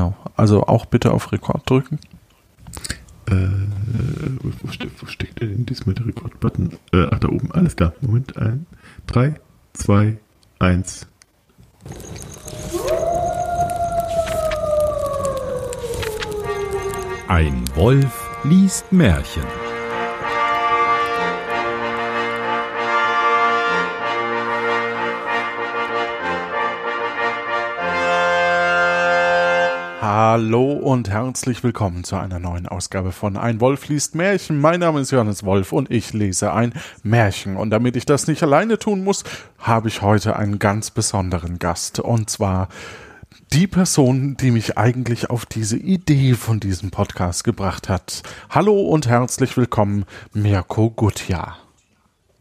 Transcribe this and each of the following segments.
Genau. Also auch bitte auf Rekord drücken. Äh, wo, ste wo steckt denn diesmal der Rekord-Button? Äh, ach, da oben. Alles klar. Moment. Ein, drei, zwei, eins. Ein Wolf liest Märchen. Hallo und herzlich willkommen zu einer neuen Ausgabe von Ein Wolf liest Märchen. Mein Name ist Johannes Wolf und ich lese ein Märchen. Und damit ich das nicht alleine tun muss, habe ich heute einen ganz besonderen Gast. Und zwar die Person, die mich eigentlich auf diese Idee von diesem Podcast gebracht hat. Hallo und herzlich willkommen, Mirko Gutjahr.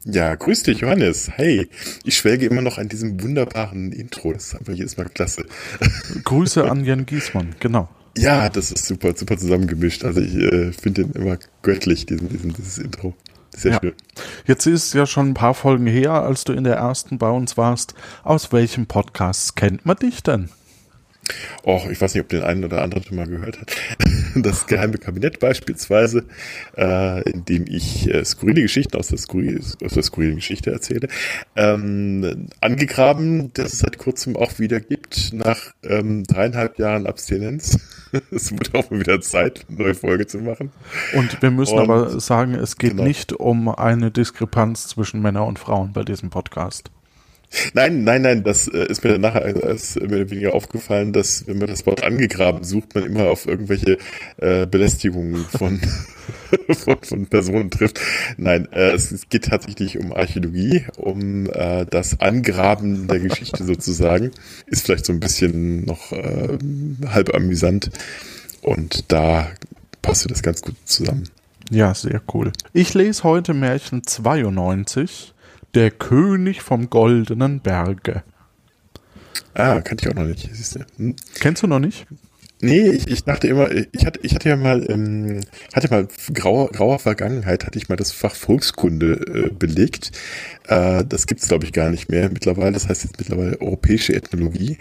Ja, grüß dich, Johannes. Hey, ich schwelge immer noch an diesem wunderbaren Intro. Das ist einfach jedes Mal klasse. Grüße an Jan Giesmann, genau. Ja, das ist super, super zusammengemischt. Also ich äh, finde den immer göttlich, diesen, diesen, dieses Intro. Sehr ja. schön. Jetzt ist es ja schon ein paar Folgen her, als du in der ersten bei uns warst. Aus welchem Podcast kennt man dich denn? Och, ich weiß nicht, ob den einen oder anderen schon mal gehört hat. Das geheime Kabinett beispielsweise, äh, in dem ich äh, skurrile Geschichten aus der, skurrile, aus der skurrilen Geschichte erzähle. Ähm, angegraben, dass es seit kurzem auch wieder gibt, nach ähm, dreieinhalb Jahren Abstinenz. es wird auch mal wieder Zeit, eine neue Folge zu machen. Und wir müssen Und- aber sagen, es geht genau. nicht um eine Diskrepanz zwischen Männern und Frauen bei diesem Podcast. Nein, nein, nein, das äh, ist mir nachher ist mehr oder weniger aufgefallen, dass wenn man das Wort angegraben sucht, man immer auf irgendwelche äh, Belästigungen von, von, von Personen trifft. Nein, äh, es, es geht tatsächlich um Archäologie, um äh, das Angraben der Geschichte sozusagen. Ist vielleicht so ein bisschen noch äh, halb amüsant und da passt das ganz gut zusammen. Ja, sehr cool. Ich lese heute Märchen 92, Der König vom goldenen Berge. Ah, kannte ich auch noch nicht. Siehst du. Hm? Kennst du noch nicht? Nee, ich, ich dachte immer, ich hatte, ich hatte ja mal, ähm, hatte mal grauer, grauer Vergangenheit, hatte ich mal das Fach Volkskunde äh, belegt. Äh, das gibt's glaube ich, gar nicht mehr mittlerweile. Das heißt jetzt mittlerweile europäische Ethnologie.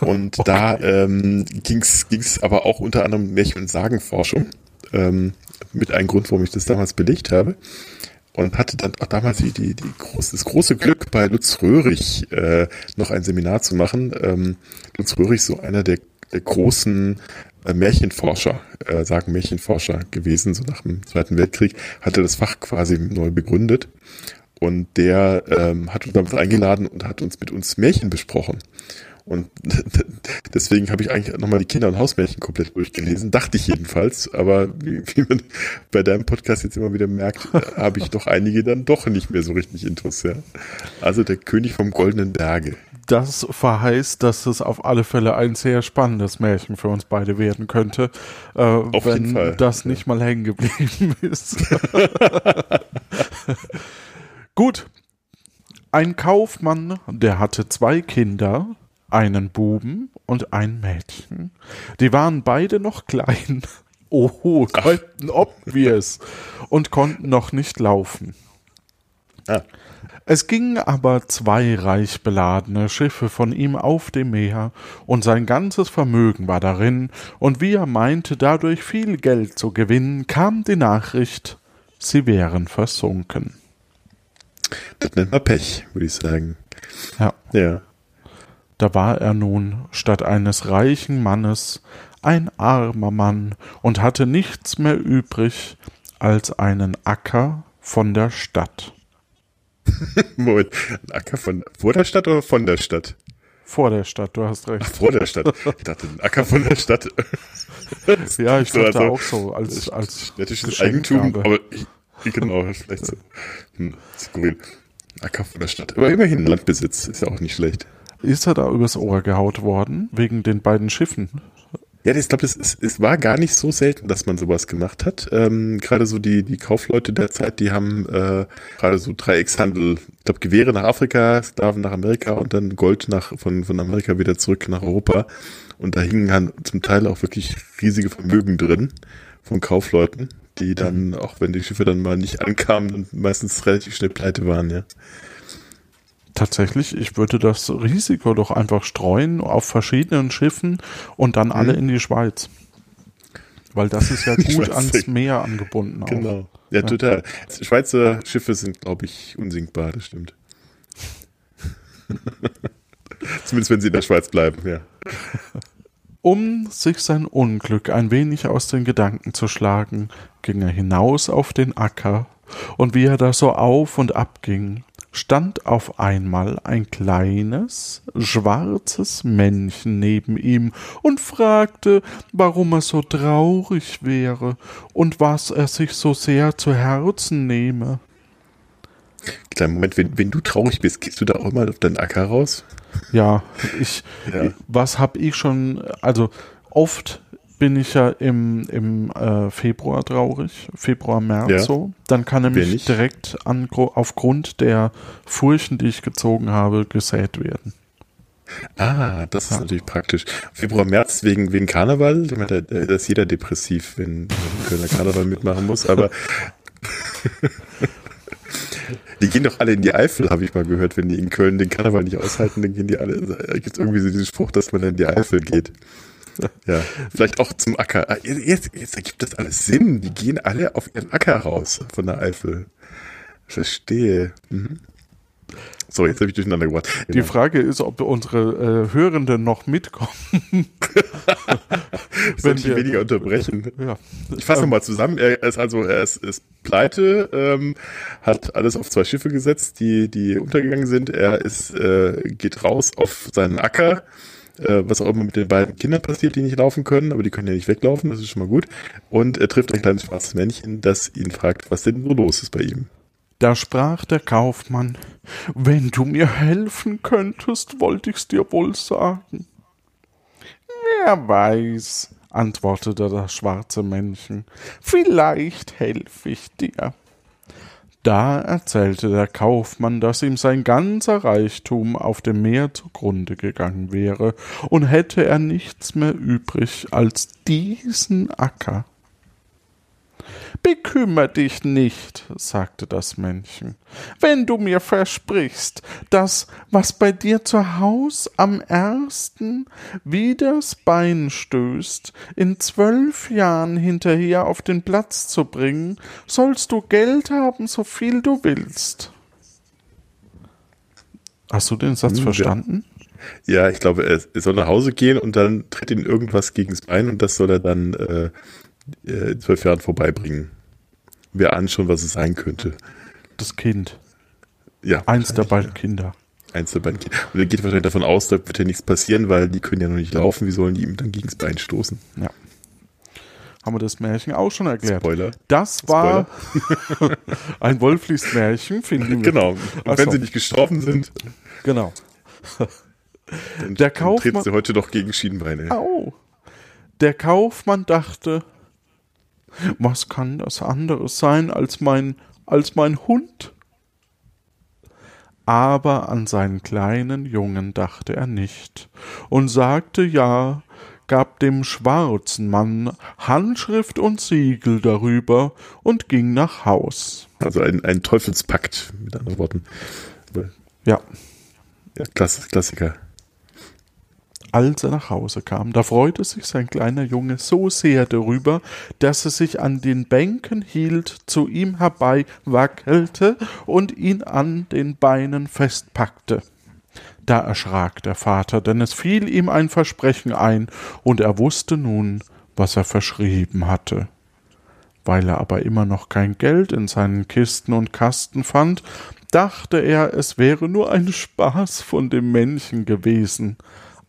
Und da ähm, ging's ging's aber auch unter anderem Märchen- und Sagenforschung. Ähm, mit einem Grund, warum ich das damals belegt habe. Und hatte dann auch damals die, die, die groß, das große Glück, bei Lutz Röhrig äh, noch ein Seminar zu machen. Ähm, Lutz Röhrig, so einer der, der großen äh, Märchenforscher, äh, sagen Märchenforscher gewesen, so nach dem Zweiten Weltkrieg, hatte das Fach quasi neu begründet. Und der ähm, hat uns damals eingeladen und hat uns mit uns Märchen besprochen. Und deswegen habe ich eigentlich nochmal die Kinder- und Hausmärchen komplett durchgelesen, dachte ich jedenfalls. Aber wie, wie man bei deinem Podcast jetzt immer wieder merkt, habe ich doch einige dann doch nicht mehr so richtig Intus. Ja. Also der König vom Goldenen Berge. Das verheißt, dass es auf alle Fälle ein sehr spannendes Märchen für uns beide werden könnte, äh, wenn jeden Fall. das nicht mal hängen geblieben ist. Gut. Ein Kaufmann, der hatte zwei Kinder, einen Buben und ein Mädchen. Die waren beide noch klein. Oh, Captain Obvious. Und konnten noch nicht laufen. Ah. Es gingen aber zwei reich beladene Schiffe von ihm auf dem Meer, und sein ganzes Vermögen war darin, und wie er meinte, dadurch viel Geld zu gewinnen, kam die Nachricht, sie wären versunken. Das nennt man Pech, würde ich sagen. Ja, Ja. Da war er nun statt eines reichen Mannes ein armer Mann und hatte nichts mehr übrig als einen Acker von der Stadt. Moment, ein Acker von vor der Stadt oder von der Stadt? Vor der Stadt, du hast recht. Vor der Stadt. Ich dachte, ein Acker von der Stadt. Ja, ich So, dachte also, auch so, als, als Städtisches Eigentum, aber ich, genau, vielleicht so. Hm, skurril. Acker von der Stadt. Aber immerhin Landbesitz, ist ja auch nicht schlecht. Ist er da übers Ohr gehaut worden, wegen den beiden Schiffen? Ja, ich glaube, es, war gar nicht so selten, dass man sowas gemacht hat. Ähm, gerade so die, die Kaufleute der Zeit, die haben äh, gerade so Dreieckshandel, ich glaube, Gewehre nach Afrika, Sklaven nach Amerika und dann Gold nach von, von Amerika wieder zurück nach Europa. Und da hingen dann zum Teil auch wirklich riesige Vermögen drin von Kaufleuten, die dann, auch wenn die Schiffe dann mal nicht ankamen, meistens relativ schnell pleite waren, ja. Tatsächlich, ich würde das Risiko doch einfach streuen auf verschiedenen Schiffen und dann alle Mhm. in die Schweiz. Weil das ist ja gut ans Meer angebunden. Auch. Genau. Ja, total. Schweizer Schiffe sind, glaube ich, unsinkbar, das stimmt. Zumindest wenn sie in der Schweiz bleiben, ja. Um sich sein Unglück ein wenig aus den Gedanken zu schlagen, ging er hinaus auf den Acker, und wie er da so auf und ab ging, stand auf einmal ein kleines, schwarzes Männchen neben ihm und fragte, warum er so traurig wäre und was er sich so sehr zu Herzen nehme. Kleinen Moment, wenn, wenn du traurig bist, gehst du da auch mal auf deinen Acker raus? Ja, ich, Ja. was habe ich schon, also oft bin ich ja im, im äh, Februar traurig, Februar, März Ja. so. Dann kann er mich direkt an, aufgrund der Furchen, die ich gezogen habe, gesät werden. Ah, das ist natürlich praktisch. Februar, März wegen, wegen Karneval, ich meine, da, da ist jeder depressiv, wenn, wenn Kölner Karneval mitmachen muss, aber die gehen doch alle in die Eifel, habe ich mal gehört, wenn die in Köln den Karneval nicht aushalten, dann gehen die alle, da gibt es irgendwie so diesen Spruch, dass man dann in die Eifel geht. Ja, vielleicht auch zum Acker. Ah, Jetzt, jetzt ergibt das alles Sinn. Die gehen alle auf ihren Acker raus von der Eifel. Verstehe. Mhm. So, jetzt habe ich durcheinander gebracht. Die Genau. Frage ist, ob unsere äh, Hörenden noch mitkommen. Ich wir- weniger unterbrechen? ja. Ich fasse nochmal zusammen. Er ist also, er ist, ist pleite, ähm, hat alles auf zwei Schiffe gesetzt, die, die untergegangen sind. Er ist, äh, geht raus auf seinen Acker, äh, was auch immer mit den beiden Kindern passiert, die nicht laufen können, aber die können ja nicht weglaufen, das ist schon mal gut. Und er trifft ein kleines schwarzes Männchen, das ihn fragt, was denn so los ist bei ihm. Da sprach der Kaufmann, wenn du mir helfen könntest, wollte ich's dir wohl sagen. Wer weiß, antwortete das schwarze Männchen, vielleicht helfe ich dir. Da erzählte der Kaufmann, dass ihm sein ganzer Reichtum auf dem Meer zugrunde gegangen wäre, und hätte er nichts mehr übrig als diesen Acker. Bekümmer dich nicht, sagte das Männchen, wenn du mir versprichst, dass, was bei dir zu Haus am ersten wieders Bein stößt, in zwölf Jahren hinterher auf den Platz zu bringen, sollst du Geld haben, so viel du willst. Hast du den Satz ja. verstanden? Ja, ich glaube, er, soll nach Hause gehen und dann tritt ihn irgendwas gegen das Bein und das soll er dann äh, äh, in zwölf Jahren vorbeibringen. Wir ahnen schon, was es sein könnte. Das Kind. Ja, Eins der beiden Kinder. Eins der beiden Kinder. Und er geht wahrscheinlich davon aus, da wird ja nichts passieren, weil die können ja noch nicht laufen. Wie sollen die ihm dann gegen das Bein stoßen? Ja. Haben wir das Märchen auch schon erklärt? Spoiler. Das war ein Wolflies-Märchen, finden wir. Genau. Und Ach wenn sie nicht gestorben sind, Genau. dann, Der dann Kaufmann- treten sie heute doch gegen Schienenbeine. Au. Der Kaufmann dachte, was kann das anderes sein als mein, als mein Hund? Aber an seinen kleinen Jungen dachte er nicht und sagte ja, gab dem schwarzen Mann Handschrift und Siegel darüber und ging nach Haus. Also ein, ein Teufelspakt, mit anderen Worten. Ja, Ja, Klass, Klassiker. Als er nach Hause kam, da freute sich sein kleiner Junge so sehr darüber, dass er sich an den Bänken hielt, zu ihm herbei wackelte und ihn an den Beinen festpackte. Da erschrak der Vater, denn es fiel ihm ein Versprechen ein, und er wusste nun, was er verschrieben hatte. Weil er aber immer noch kein Geld in seinen Kisten und Kasten fand, dachte er, es wäre nur ein Spaß von dem Männchen gewesen.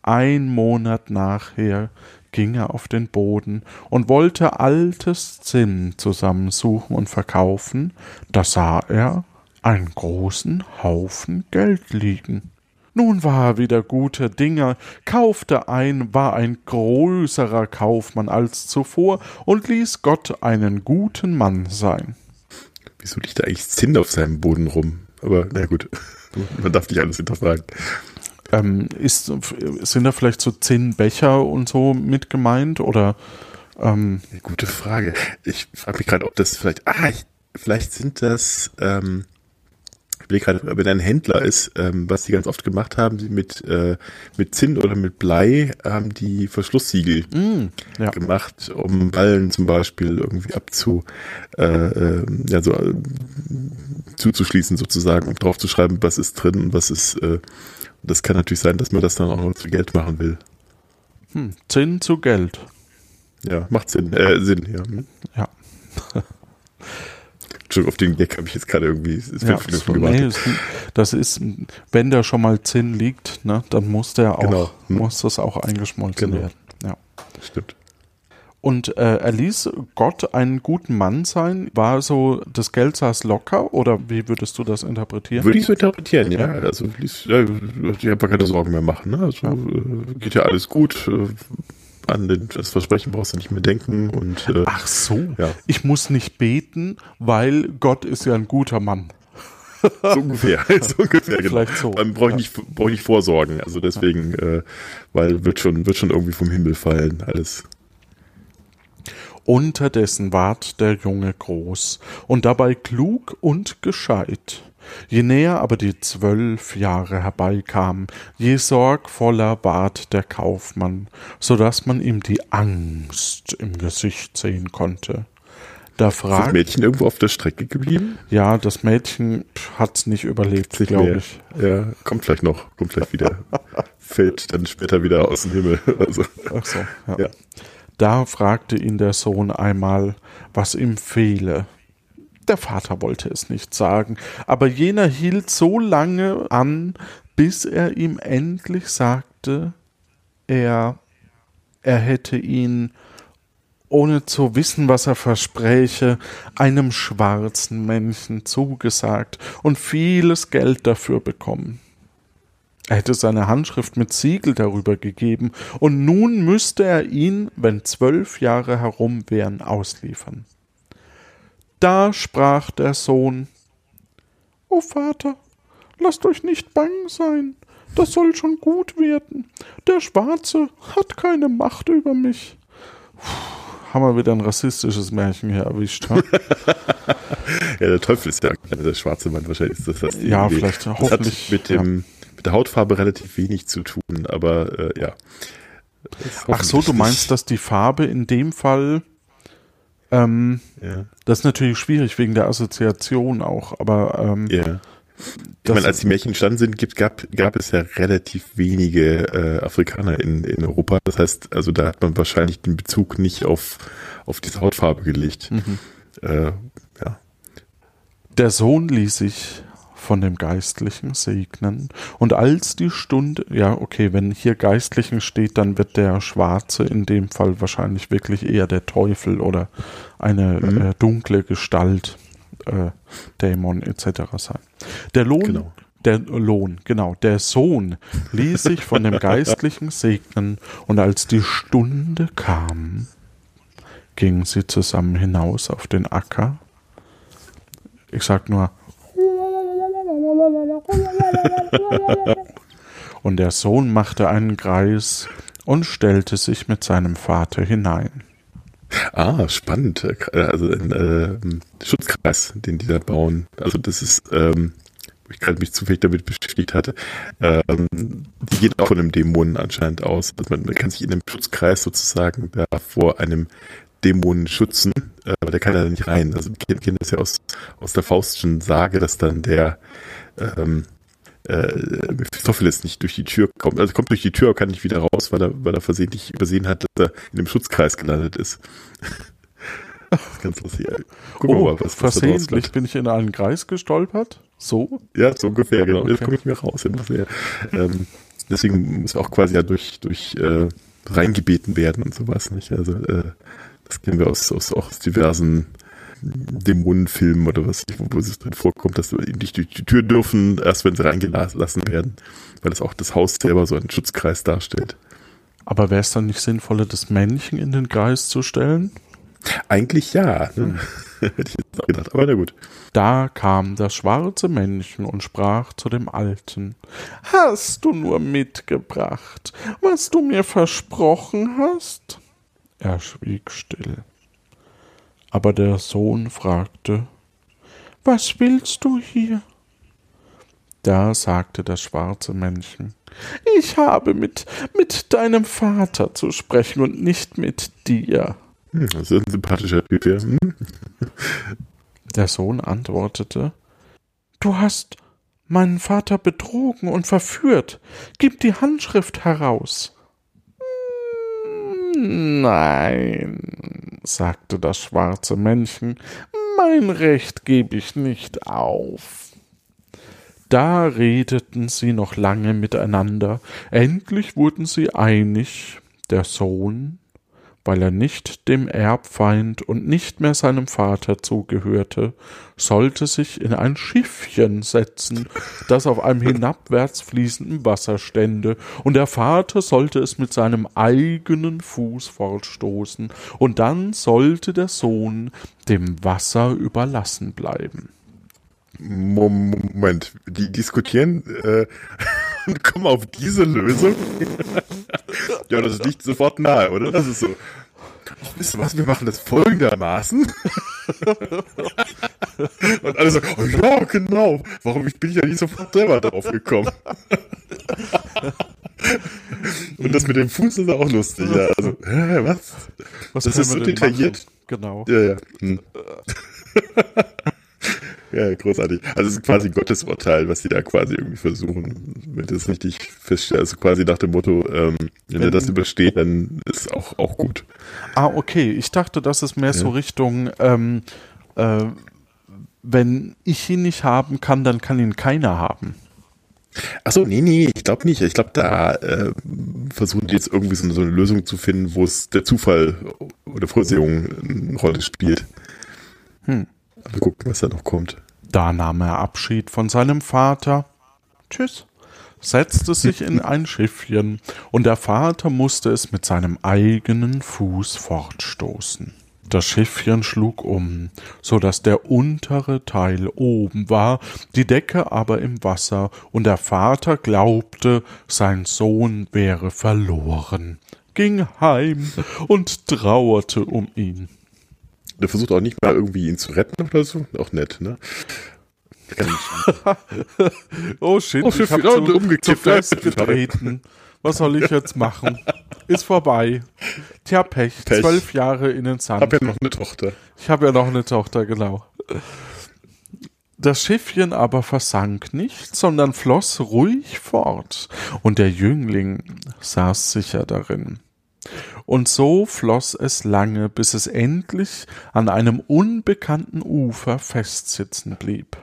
Ein Monat nachher ging er auf den Boden und wollte altes Zinn zusammensuchen und verkaufen, da sah er einen großen Haufen Geld liegen. Nun war er wieder guter Dinge, kaufte ein, war ein größerer Kaufmann als zuvor und ließ Gott einen guten Mann sein. Wieso liegt da eigentlich Zinn auf seinem Boden rum? Aber na gut, man darf nicht alles hinterfragen. Ähm, ist, sind da vielleicht so zehn Becher und so mit gemeint oder ähm, Gute Frage. Ich frage mich gerade, ob das vielleicht. Ah, ich, vielleicht sind das ähm, überlege gerade, wenn ein Händler ist, ähm, was die ganz oft gemacht haben, die mit, äh, mit Zinn oder mit Blei haben die Verschlusssiegel Mm, ja. gemacht, um Ballen zum Beispiel irgendwie abzu, äh, äh, ja, so, äh, zuzuschließen sozusagen und drauf zu schreiben, was ist drin und was ist, äh, das kann natürlich sein, dass man das dann auch noch zu Geld machen will. Hm. Zinn zu Geld. Ja, macht Sinn, äh, Sinn, ja. Hm. Ja. Entschuldigung, auf den Gag habe ich jetzt gerade irgendwie ist Ja, fünf Minuten nee, gewartet. ist, das ist, wenn da schon mal Zinn liegt, ne, dann muss der auch, Genau. Muss das auch eingeschmolzen Genau. werden. Ja. Stimmt. Und äh, er ließ Gott einen guten Mann sein. War so, das Geld saß locker oder wie würdest du das interpretieren? Würde ich so interpretieren, ja. Also ließ, ja, ich einfach keine Sorgen mehr machen. Ne? Also äh, geht ja alles gut. Äh, an den, das Versprechen brauchst du nicht mehr denken und äh, Ach so, Ja. ich muss nicht beten, weil Gott ist ja ein guter Mann. so ungefähr. so ungefähr genau. Vielleicht so, Man braucht ja. nicht, brauch ich nicht vorsorgen. Also deswegen, äh, weil wird schon, wird schon irgendwie vom Himmel fallen, alles. Unterdessen ward der Junge groß und dabei klug und gescheit. Je näher aber die zwölf Jahre herbeikamen, je sorgvoller ward der Kaufmann, so dass man ihm die Angst im Gesicht sehen konnte. Da Ist das fragt, Mädchen irgendwo auf der Strecke geblieben? ja, das Mädchen hat's nicht überlebt, glaube ich. Ja, kommt vielleicht noch, kommt vielleicht wieder. Fällt dann später wieder aus dem Himmel. Also, Ach so, ja. ja. Da fragte ihn der Sohn einmal, was ihm fehle. Der Vater wollte es nicht sagen, aber jener hielt so lange an, bis er ihm endlich sagte, er, er hätte ihn, ohne zu wissen, was er verspräche, einem schwarzen Männchen zugesagt und vieles Geld dafür bekommen. Er hätte seine Handschrift mit Siegel darüber gegeben, und nun müsste er ihn, wenn zwölf Jahre herum wären, ausliefern. Da sprach der Sohn O Vater, lasst euch nicht bang sein, das soll schon gut werden. Der Schwarze hat keine Macht über mich. Puh, haben wir wieder ein rassistisches Märchen hier erwischt. Ja, der Teufel ist ja der schwarze Mann wahrscheinlich. Ist das das Ja, vielleicht, hoffentlich, mit, dem, mit der Hautfarbe relativ wenig zu tun, aber äh, ja. Ach so, du meinst, dass die Farbe in dem Fall ähm, Ja, Das ist natürlich schwierig wegen der Assoziation auch, aber ähm, ja. Ich meine, als die Märchen entstanden sind, gibt, gab, gab es ja relativ wenige äh, Afrikaner in, in Europa. Das heißt, also da hat man wahrscheinlich den Bezug nicht auf, auf diese Hautfarbe gelegt. Mhm. Äh, ja. der Sohn ließ sich von dem Geistlichen segnen und als die Stunde, ja okay, wenn hier Geistlichen steht, dann wird der Schwarze in dem Fall wahrscheinlich wirklich eher der Teufel oder eine Mhm. äh, dunkle Gestalt, äh, Dämon etc. sein. Der Lohn Genau. Der Lohn, genau. Der Sohn ließ sich von dem Geistlichen segnen, und als die Stunde kam, gingen sie zusammen hinaus auf den Acker. Ich sag nur. Und der Sohn machte einen Kreis und stellte sich mit seinem Vater hinein. Ah, spannend. Also ein äh, Schutzkreis, den die da bauen. Also das ist, ähm, wo ich gerade mich zufällig damit beschäftigt hatte. Ähm, die geht auch von einem Dämonen anscheinend aus. Also man, man kann sich in einem Schutzkreis sozusagen da vor einem Dämonen schützen, äh, aber der kann da nicht rein. Also wir kennen das ja aus, aus der Faustschen Sage, dass dann der ähm, äh, Mephistopheles nicht durch die Tür kommt. Also kommt durch die Tür, kann nicht wieder raus, weil er, weil er versehentlich übersehen hat, dass er in dem Schutzkreis gelandet ist. das ist ganz lustig. Gucken wir Oh, mal, was, versehentlich bin ich in einen Kreis gestolpert. So? Ja, so ungefähr, genau. Jetzt Okay. komme ich mir raus. Ähm, deswegen muss auch quasi ja durch, durch äh, reingebeten werden und sowas. Nicht? Also äh, das kennen wir aus, aus, auch aus diversen Dämonenfilmen oder was, wo, es drin vorkommt, dass sie eben nicht durch die Tür dürfen, erst wenn sie reingelassen werden, weil das auch das Haus selber so einen Schutzkreis darstellt. Aber wäre es dann nicht sinnvoller, das Männchen in den Kreis zu stellen? Eigentlich ja, ne? hätte ich jetzt auch gedacht, aber na gut. Da kam das schwarze Männchen und sprach zu dem Alten Hast du nur mitgebracht, was du mir versprochen hast? Er schwieg still. Aber der Sohn fragte Was willst du hier? Da sagte das schwarze Männchen, ich habe mit, mit deinem Vater zu sprechen und nicht mit dir. Hm, das ist ein sympathischer Typ, ja. Hm. Der Sohn antwortete, Du hast meinen Vater betrogen und verführt. Gib die Handschrift heraus. Nein, sagte das schwarze Männchen, mein Recht gebe ich nicht auf. Da redeten sie noch lange miteinander, endlich wurden sie einig, der Sohn, weil er nicht dem Erbfeind und nicht mehr seinem Vater zugehörte, sollte sich in ein Schiffchen setzen, das auf einem hinabwärts fließenden Wasser stände, und der Vater sollte es mit seinem eigenen Fuß fortstoßen, und dann sollte der Sohn dem Wasser überlassen bleiben. Moment, die diskutieren äh, und kommen auf diese Lösung. ja, das liegt sofort nahe, oder? Das ist so. Ach, wisst ihr was, wir machen das folgendermaßen. und alle so, oh ja, genau. Warum bin ich ja nicht sofort selber drauf gekommen? und das mit dem Fuß ist auch lustig, ja. Also, hä, was? Was das ist so detailliert. machen? Genau. Ja, ja. Hm. ja, großartig. Also es ist quasi ein Gottesurteil, was sie da quasi irgendwie versuchen, wenn das richtig feststellt. Also quasi nach dem Motto, ähm, wenn er das übersteht, dann ist auch, auch gut. Ah, okay. Ich dachte, das ist mehr so Richtung, ähm, äh, wenn ich ihn nicht haben kann, dann kann ihn keiner haben. Achso, nee, nee, ich glaube nicht. Ich glaube, da äh, versuchen die jetzt irgendwie so, so eine Lösung zu finden, wo es der Zufall oder Vorsehung eine Rolle spielt. Hm. Wir gucken, was da noch kommt. Da nahm er Abschied von seinem Vater. Tschüss. Setzte sich in ein Schiffchen, und der Vater musste es mit seinem eigenen Fuß fortstoßen. Das Schiffchen schlug um, so dass der untere Teil oben war, die Decke aber im Wasser, und der Vater glaubte, sein Sohn wäre verloren, ging heim und trauerte um ihn. Der versucht auch nicht mal irgendwie ihn zu retten oder so. Auch nett, ne? Ich, Oh shit, Oh, ich hab zu, umgekippt. zu fest getreten. Was soll ich jetzt machen? Ist vorbei. Tja, Pech. Pech. Zwölf Jahre in den Sand. hab ja noch eine Tochter. Ich habe ja noch eine Tochter, genau. Das Schiffchen aber versank nicht, sondern floss ruhig fort, und der Jüngling saß sicher darin. Und so floss es lange, bis es endlich an einem unbekannten Ufer festsitzen blieb.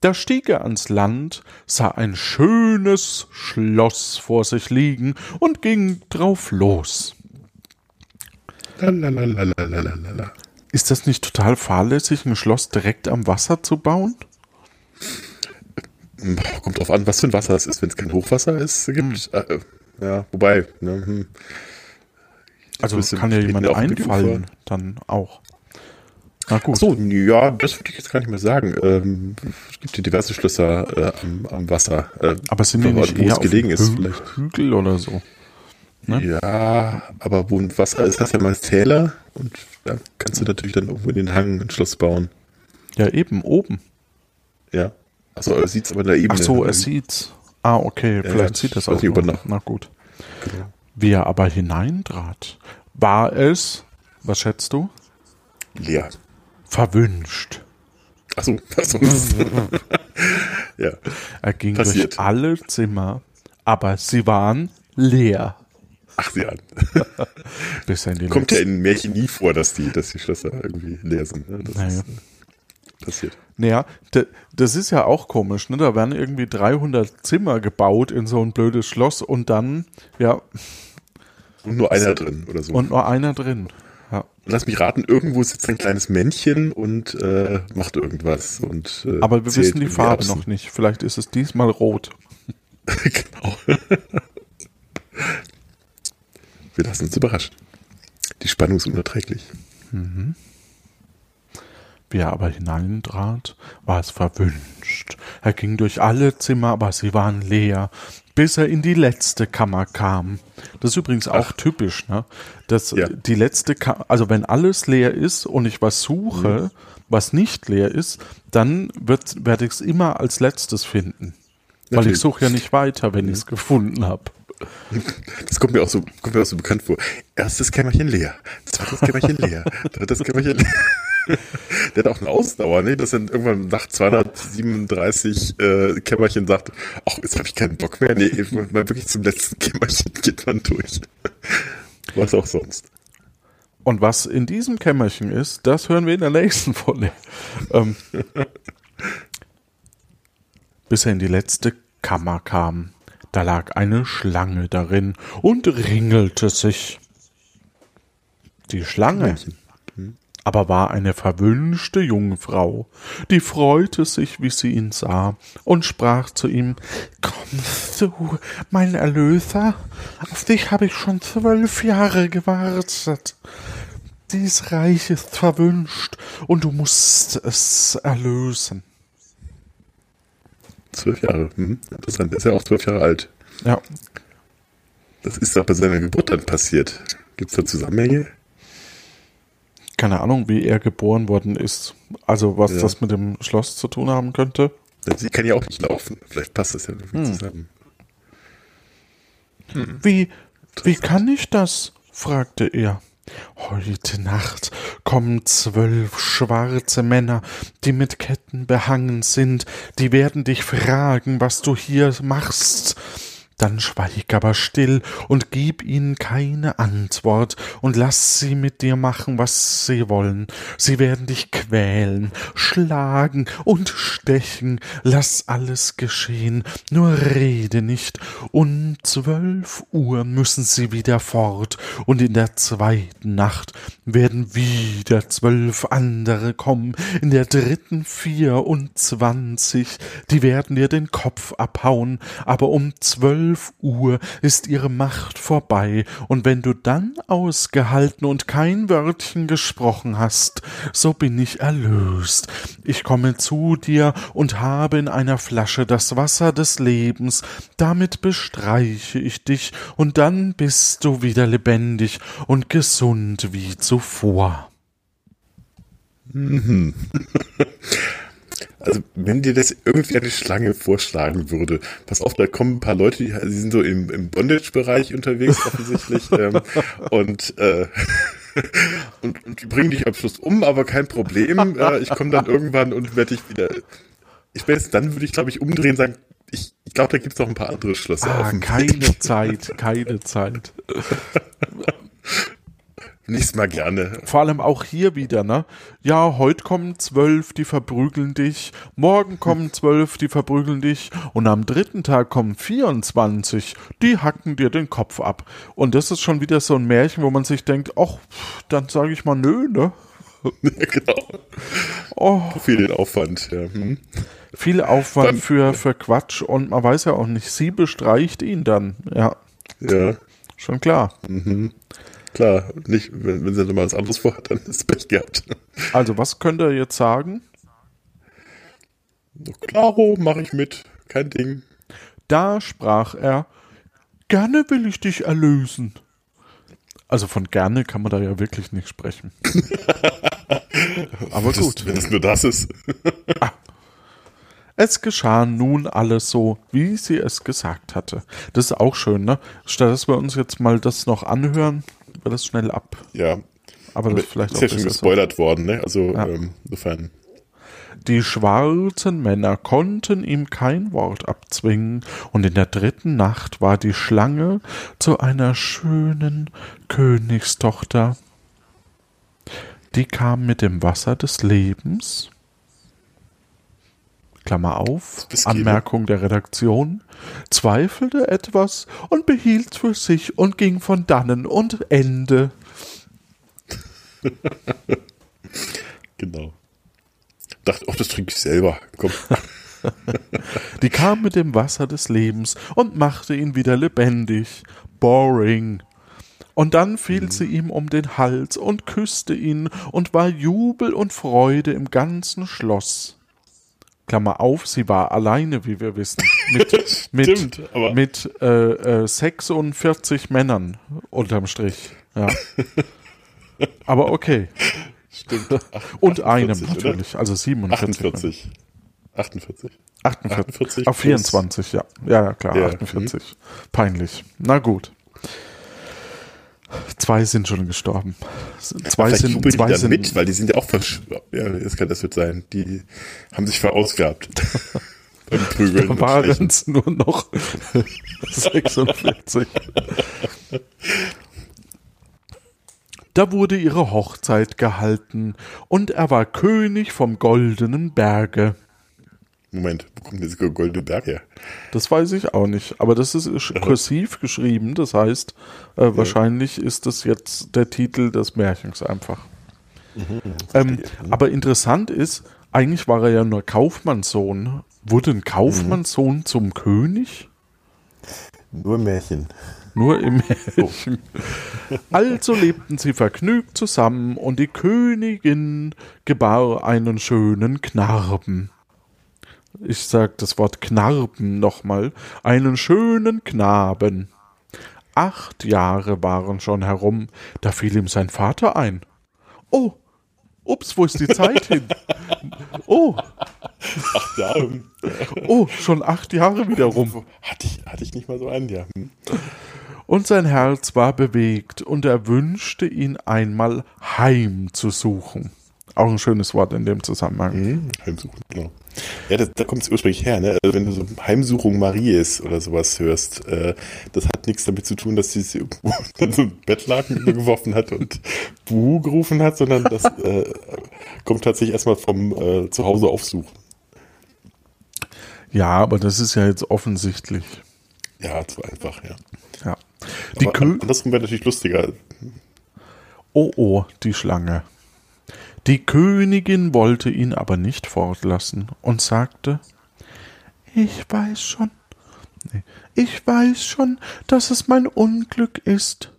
Da stieg er ans Land, sah ein schönes Schloss vor sich liegen und ging drauf los. Lalalalalalala. Ist das nicht total fahrlässig, ein Schloss direkt am Wasser zu bauen? Hm, Kommt drauf an, was für ein Wasser es ist. Wenn es kein Hochwasser ist, gibt äh, ja, wobei, ne, hm. Also kann ja jemand auf einfallen, dann auch. Na gut. So, ja, das würde ich jetzt gar nicht mehr sagen. Ähm, es gibt ja diverse Schlösser äh, am, am Wasser. Äh, Aber sind die nicht es eher auf gelegen dem ist, Hü vielleicht. Hügel oder so? ne? Ja, aber wo ein Wasser ist, hast du ja mal Täler und da kannst du natürlich dann irgendwo in den Hang ein Schloss bauen. Ja, eben, oben. Ja. Achso, er sieht es aber in der Ebene. Ach so, er sieht's. Ah, okay, vielleicht ja, sieht das weiß auch er noch- Na gut. Genau. Wie er aber hineintrat, war es, was schätzt du? Leer. Verwünscht. Achso, achso. ja. Er ging Passiert. durch alle Zimmer, aber sie waren leer. Ach sie an. Kommt ja letzte- in Märchen nie vor, dass die, dass die Schlösser irgendwie leer sind. Ne? Das Naja. ist äh, passiert. Naja, das ist ja auch komisch, ne? Da werden irgendwie 300 Zimmer gebaut in so ein blödes Schloss und dann, ja, Und nur einer drin oder so. und nur einer drin. Ja. Lass mich raten, irgendwo sitzt ein kleines Männchen und äh, macht irgendwas. Und, äh, Aber wir wissen die Farbe Erbsen. noch nicht. Vielleicht ist es diesmal rot. genau. wir lassen uns überraschen. Die Spannung ist unerträglich. Wie er aber hineintrat, war es verwünscht. Er ging durch alle Zimmer, aber sie waren leer, bis er in die letzte Kammer kam. Das ist übrigens auch typisch, ne? Das, Ja. Die letzte Kammer, also wenn alles leer ist und ich was suche, was nicht leer ist, dann wird, werde ich es immer als letztes finden. Weil ich Natürlich. suche ja nicht weiter, wenn ich es gefunden habe. Das kommt mir auch so, kommt mir auch so bekannt vor. Erstes Kämmerchen leer, zweites Kämmerchen leer, drittes Kämmerchen leer. Der hat auch eine Ausdauer, ne? Dass er irgendwann nach 237 äh, Kämmerchen sagt, ach, jetzt habe ich keinen Bock mehr. Nee, mal wirklich zum letzten Kämmerchen geht man durch. Was auch sonst. Und was in diesem Kämmerchen ist, das hören wir in der nächsten Folge. Ähm, bis er in die letzte Kammer kam. Da lag eine Schlange darin und ringelte sich. Die Schlange aber war eine verwünschte Jungfrau, die freute sich, wie sie ihn sah, und sprach zu ihm Kommst du, mein Erlöser? Auf dich habe ich schon zwölf Jahre gewartet. Dies Reich ist verwünscht, und du musst es erlösen. Zwölf Jahre. Hm, interessant. Der ist ja auch zwölf Jahre alt. Ja, Das ist doch bei seiner Geburt dann passiert. Gibt es da Zusammenhänge? Keine Ahnung, wie er geboren worden ist. Also was Ja. das mit dem Schloss zu tun haben könnte. Sie kann ja auch nicht laufen. Vielleicht passt das ja irgendwie zusammen. Wie, wie kann ich das? fragte er. Heute Nacht kommen zwölf schwarze Männer, die mit Ketten behangen sind, die werden dich fragen, was du hier machst. Dann schweig aber still und gib ihnen keine Antwort und lass sie mit dir machen, was sie wollen. Sie werden dich quälen, schlagen und stechen. Lass alles geschehen, nur rede nicht. Um zwölf Uhr müssen sie wieder fort, und in der zweiten Nacht werden wieder zwölf andere kommen, in der dritten vierundzwanzig, die werden dir den Kopf abhauen, aber um zwölf Uhr ist ihre Macht vorbei, und wenn du dann ausgehalten und kein Wörtchen gesprochen hast, so bin ich erlöst. Ich komme zu dir und habe in einer Flasche das Wasser des Lebens, damit bestreiche ich dich, und dann bist du wieder lebendig und gesund wie zuvor. Also, wenn dir das irgendwie eine Schlange vorschlagen würde, pass auf, da kommen ein paar Leute, die, die sind so im, im Bondage-Bereich unterwegs offensichtlich ähm, und, äh, und, und die bringen dich am Schluss um, aber kein Problem. Äh, ich komme dann irgendwann und werde dich wieder. Ich spätestens dann würde ich, glaube ich, umdrehen und sagen, ich, ich glaube, da gibt es noch ein paar andere Schlösser Ah, keine Zeit, keine Zeit. Nächstes Mal gerne. Vor allem auch hier wieder, ne? Ja, heute kommen zwölf, die verprügeln dich, morgen kommen zwölf, die verprügeln dich und am dritten Tag kommen 24, die hacken dir den Kopf ab. Und das ist schon wieder so ein Märchen, wo man sich denkt, ach, dann sage ich mal nö, ne? genau. Oh, den Aufwand. Ja. Hm. viel Aufwand Dann- für, für Quatsch und man weiß ja auch nicht, sie bestreicht ihn dann. Ja, ja. schon klar. Klar, nicht, wenn, wenn sie dann mal was anderes vorhat, dann ist Pech gehabt. Also, was könnt ihr jetzt sagen? Klaro, mache ich mit. Kein Ding. Da sprach er, gerne will ich dich erlösen. Also von gerne kann man da ja wirklich nicht sprechen. Aber Das- gut. Wenn es nur das ist. Es geschah nun alles so, wie sie es gesagt hatte. Das ist auch schön, ne? Statt dass wir uns jetzt mal das noch anhören, wird das schnell ab. Ja. Aber das ist vielleicht ist auch ja schon besser so. gespoilert worden, ne? Also, Ja. ähm, insofern. Die schwarzen Männer konnten ihm kein Wort abzwingen, und in der dritten Nacht war die Schlange zu einer schönen Königstochter. Die kam mit dem Wasser des Lebens. Klammer auf, Kilo. Anmerkung der Redaktion, zweifelte etwas und behielt für sich und ging von dannen und Ende. Genau. Dachte, ach, das trinke ich selber. Komm. Die kam mit dem Wasser des Lebens und machte ihn wieder lebendig. Boring. Und dann fiel sie ihm um den Hals und küsste ihn und war Jubel und Freude im ganzen Schloss. Klammer auf, sie war alleine, wie wir wissen. Mit, mit, Stimmt, aber- mit äh, äh, 46 Männern unterm Strich. Ja. Aber okay. Stimmt. Ach, Und einem 48, oder? natürlich, also 47. Männer. 48. 48. 48. 48 Auf 24, ja. Ja, ja, klar, Ja, 48. Peinlich. Na gut. Zwei sind schon gestorben. Zwei Vielleicht sind, die zwei dann sind, mit, weil die sind ja auch versch ja, das kann das wird sein. Die haben sich verausgabt. Beim Prügeln. da waren es nur noch 46. Da wurde ihre Hochzeit gehalten und er war König vom goldenen Berge. Moment, wo kommt dieser goldene Berg her? Das weiß ich auch nicht, aber das ist kursiv geschrieben, das heißt, äh, wahrscheinlich ist das jetzt der Titel des Märchens einfach. ähm, aber interessant ist, eigentlich war er ja nur Kaufmannssohn. Wurde ein Kaufmannssohn zum König? Nur Märchen. Nur im Märchen. Also lebten sie vergnügt zusammen und die Königin gebar einen schönen Knarben. Ich sag das Wort Knarben nochmal. Einen schönen Knaben. Acht Jahre waren schon herum, da fiel ihm sein Vater ein. Oh, ups, wo ist die Zeit hin? Oh, Ja, ähm, oh, schon acht Jahre wieder rum. hatte ich, hatte ich nicht mal so einen, ja. Hm. Und sein Herz war bewegt und er wünschte ihn einmal heimzusuchen. Auch ein schönes Wort in dem Zusammenhang. Hm, Heimsuchen, genau. Ja, das, da kommt es ursprünglich her, ne? Also wenn du so Heimsuchung Maries oder sowas hörst, äh, das hat nichts damit zu tun, dass sie sie irgendwo in so ein Bettlaken übergeworfen hat und Buh gerufen hat, sondern das äh, kommt tatsächlich erstmal vom äh, Zuhause aufsuchen. Ja, aber das ist ja jetzt offensichtlich. Ja, zu einfach, ja. Ja. Die Aber Kö andersrum wäre natürlich lustiger. oh, oh, die Schlange. Die Königin wollte ihn aber nicht fortlassen und sagte, ich weiß schon, ich weiß schon, dass es mein Unglück ist.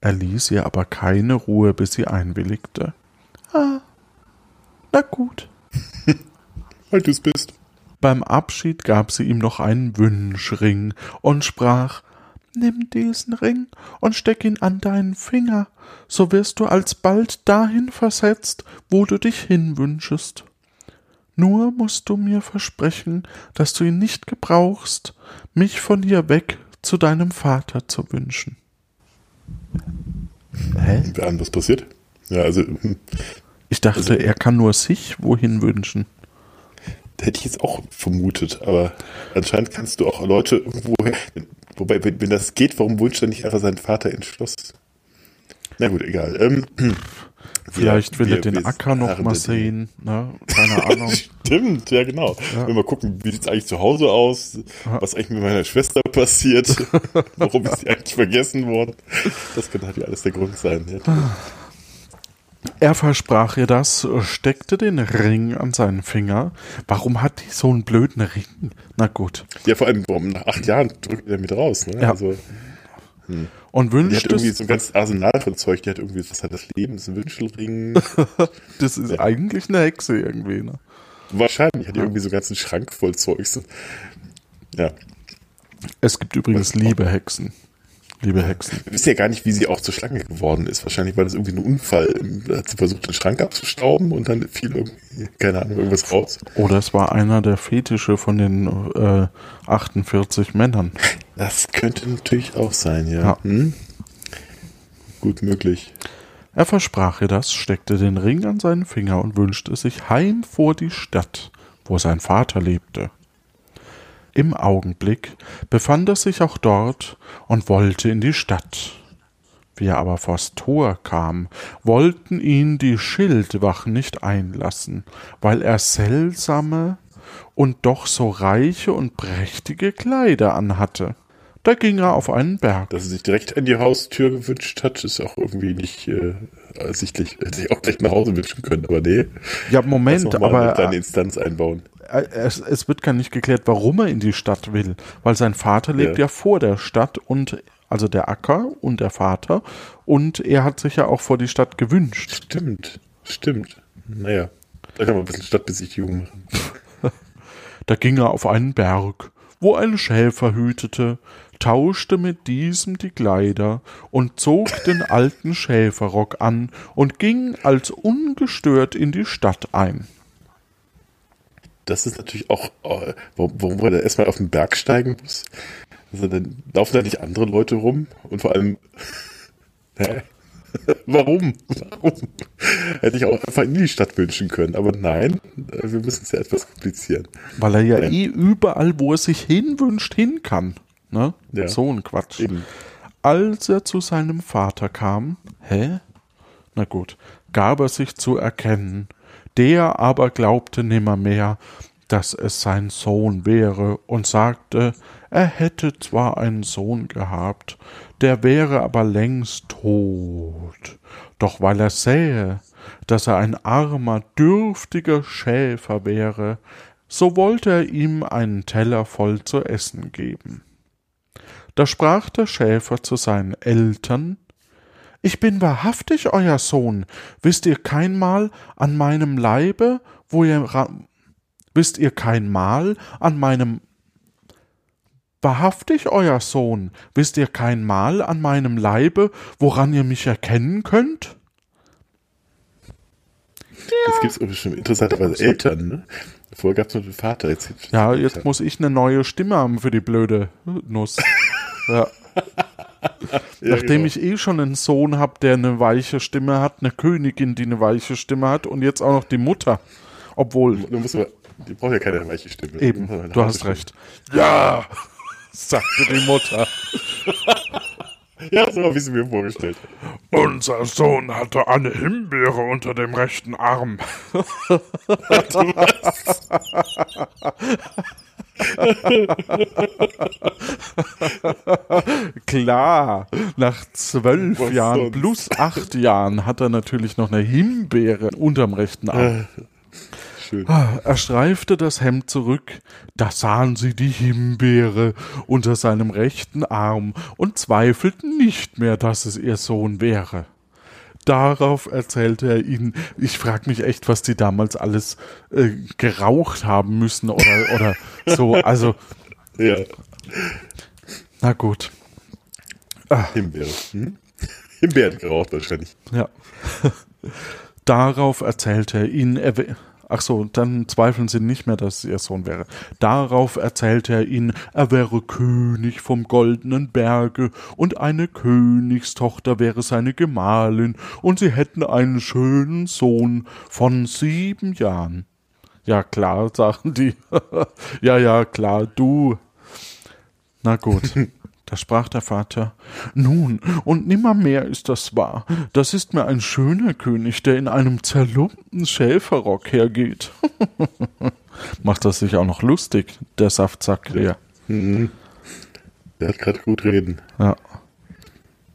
Er ließ ihr aber keine Ruhe, bis sie einwilligte. Ah, na gut. Du es bist. Beim Abschied gab sie ihm noch einen Wünschring und sprach Nimm diesen Ring und steck ihn an deinen Finger, so wirst du alsbald dahin versetzt, wo du dich hinwünschest. Nur musst du mir versprechen, dass du ihn nicht gebrauchst, mich von hier weg zu deinem Vater zu wünschen. Hä? Was passiert? Ja, also hm, Ich dachte, er kann nur sich wohin wünschen. hätte ich jetzt auch vermutet, aber anscheinend kannst du auch Leute irgendwo. Wobei, wenn, wenn das geht, warum wünscht er nicht einfach seinen Vater ins Schloss? Na gut, egal. Ähm, Vielleicht will er den Acker noch mal sehen, ne? Keine Ahnung. Stimmt, ja genau. Wenn wir gucken, wie sieht's eigentlich zu Hause aus, was eigentlich mit meiner Schwester passiert, warum ist sie eigentlich vergessen worden. Das könnte halt alles der Grund sein. Ja. Er versprach ihr das, steckte den Ring an seinen Finger. Warum hat die so einen blöden Ring? Na gut. ja, vor allem, warum nach acht Jahren drückt er mit raus. Ne? Ja. Also, Und die hat wünscht irgendwie so ein ganzes Arsenal von Zeug. Die hat irgendwie, was hat das Leben? Das ist ein Wünschelring. das ist eigentlich eine Hexe irgendwie, ne? Wahrscheinlich hat die irgendwie so einen ganzen Schrank voll Zeugs. Ja. Es gibt übrigens liebe Hexen. Liebe Hexen. Wir wissen ja gar nicht, wie sie auch zur Schlange geworden ist. Wahrscheinlich war das irgendwie ein Unfall. Da hat sie versucht, den Schrank abzustauben und dann fiel irgendwie, keine Ahnung, irgendwas raus. Oder es war einer der Fetische von den äh, 48 Männern. Das könnte natürlich auch sein, ja. Ja. Hm? Gut möglich. Er versprach ihr das, steckte den Ring an seinen Finger und wünschte sich heim vor die Stadt, wo sein Vater lebte. Im Augenblick befand er sich auch dort und wollte in die Stadt. Wie er aber vors Tor kam, wollten ihn die Schildwachen nicht einlassen, weil er seltsame und doch so reiche und prächtige Kleider anhatte. Da ging er auf einen Berg. Dass er sich direkt an die Haustür gewünscht hat, ist auch irgendwie nicht äh, ersichtlich. Hätte sich auch gleich nach Hause wünschen können, aber nee. Ja, Moment, aber eine kleine Instanz einbauen. Äh, es, es wird gar nicht geklärt, warum er in die Stadt will, weil sein Vater lebt Ja. ja, vor der Stadt und also der Acker und der Vater und er hat sich ja auch vor die Stadt gewünscht. Stimmt, stimmt. Naja, da kann man ein bisschen Stadtbesichtigung machen. Da ging er auf einen Berg, wo ein Schäfer hütete, tauschte mit diesem die Kleider und zog den alten Schäferrock an und ging als ungestört in die Stadt ein. das ist natürlich auch, äh, warum er da erstmal auf den Berg steigen muss. Also dann laufen da nicht andere Leute rum und vor allem, hä? Warum? Warum? Hätte ich auch einfach in die Stadt wünschen können. Aber nein, wir müssen es ja etwas komplizieren. Weil er ja, ja, eh überall, wo er sich hinwünscht, hin kann. Ne? Ja. So ein Quatsch. Eben. Als er zu seinem Vater kam, hä? Na gut, gab er sich zu erkennen. Der aber glaubte nimmermehr, dass es sein Sohn wäre und sagte, er hätte zwar einen Sohn gehabt, der wäre aber längst tot. Doch weil er sähe, dass er ein armer, dürftiger Schäfer wäre, so wollte er ihm einen Teller voll zu essen geben. Da sprach der Schäfer zu seinen Eltern Ich bin wahrhaftig euer Sohn, wisst ihr kein Mal an meinem Leibe, wo ihr wisst ihr kein Mal an meinem Wahrhaftig euer Sohn, wisst ihr kein Mal an meinem Leibe, woran ihr mich erkennen könnt? Ja. Das gibt es schon interessanterweise Eltern, ne? Vorher gab es nur den Vater. Jetzt ja, jetzt muss ich eine neue Stimme haben für die blöde Nuss. ja. ja. Nachdem genau. ich eh schon einen Sohn habe, der eine weiche Stimme hat, eine Königin, die eine weiche Stimme hat und jetzt auch noch die Mutter. Obwohl. Du musst mal, die braucht ja keine weiche Stimme. Eben, du hast Stimme. recht. Ja! sagte die Mutter. Ja, so habe ich sie mir vorgestellt. Unser Sohn hatte eine Himbeere unter dem rechten Arm. Klar, nach zwölf Was Jahren sonst? plus acht Jahren hat er natürlich noch eine Himbeere unterm rechten Arm. Schön. Ah, er streifte das Hemd zurück, da sahen sie die Himbeere unter seinem rechten Arm und zweifelten nicht mehr, dass es ihr Sohn wäre. Darauf erzählte er ihnen, ich frage mich echt, was die damals alles äh, geraucht haben müssen oder, oder so, also. Ja. Na gut. Ah. Himbeere. Hm? Himbeeren geraucht wahrscheinlich. Ja. Darauf erzählte er ihnen, er, Ach so, dann zweifeln sie nicht mehr, dass es ihr Sohn wäre. Darauf erzählte er ihnen, er wäre König vom goldenen Berge und eine Königstochter wäre seine Gemahlin und sie hätten einen schönen Sohn von sieben Jahren. Ja klar, sagen die. ja, ja, klar, du. Na gut. Da sprach der Vater Nun, und nimmermehr ist das wahr. Das ist mir ein schöner König, der in einem zerlumpten Schäferrock hergeht. Macht das sich auch noch lustig, der Saftsack ja. Mhm. Der hat gerade gut reden. Ja.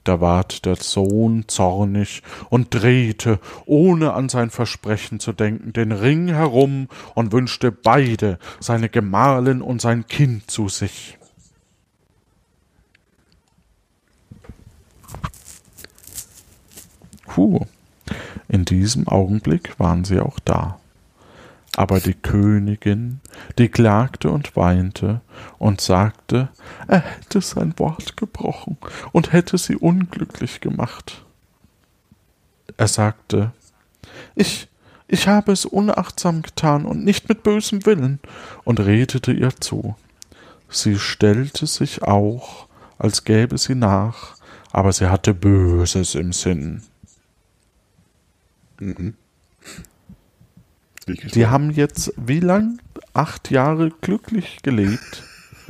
Da ward der Sohn zornig und drehte, ohne an sein Versprechen zu denken, den Ring herum und wünschte beide, seine Gemahlin und sein Kind zu sich. Puh, in diesem Augenblick waren sie auch da. Aber die Königin, die klagte und weinte und sagte, er hätte sein Wort gebrochen und hätte sie unglücklich gemacht. Er sagte, ich, ich habe es unachtsam getan und nicht mit bösem Willen, und redete ihr zu. Sie stellte sich auch, als gäbe sie nach, aber sie hatte Böses im Sinn. Mhm. Die haben jetzt wie lang? Acht Jahre glücklich gelebt.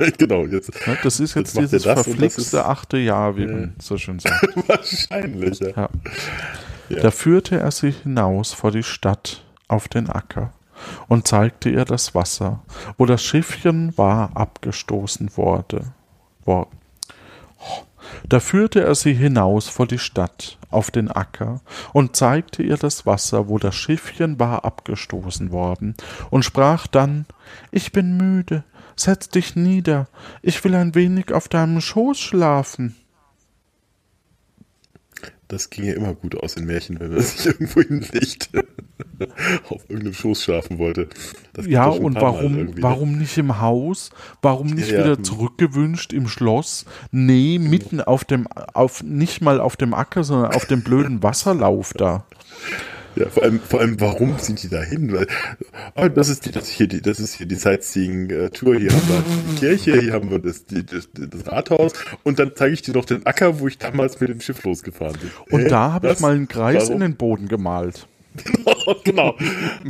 genau, jetzt. das ist jetzt, jetzt dieses verflixte achte Jahr, wie man so schön sagt. Wahrscheinlich, ja. Ja. ja. Da führte er sie hinaus vor die Stadt auf den Acker und zeigte ihr das Wasser, wo das Schiffchen war abgestoßen wurde. worden. Da führte er sie hinaus vor die Stadt, auf den Acker, und zeigte ihr das Wasser, wo das Schiffchen war abgestoßen worden, und sprach dann Ich bin müde, setz dich nieder, ich will ein wenig auf deinem Schoß schlafen das ging ja immer gut aus in Märchen, wenn man sich irgendwo hinlegt, auf irgendeinem Schoß schlafen wollte. ja, und warum, warum nicht im Haus? Warum nicht ja, wieder ja. zurückgewünscht im Schloss? Nee, mitten auf dem, auf, nicht mal auf dem Acker, sondern auf dem blöden Wasserlauf da. Ja, vor allem, vor allem, warum sind die da hin? Weil, oh, das ist die, das hier die, das ist hier die Sightseeing-Tour. Hier haben wir die Kirche, hier haben wir das, die, das, das Rathaus und dann zeige ich dir noch den Acker, wo ich damals mit dem Schiff losgefahren bin. Und Hä? da habe ich mal einen Kreis Warum? in den Boden gemalt. genau.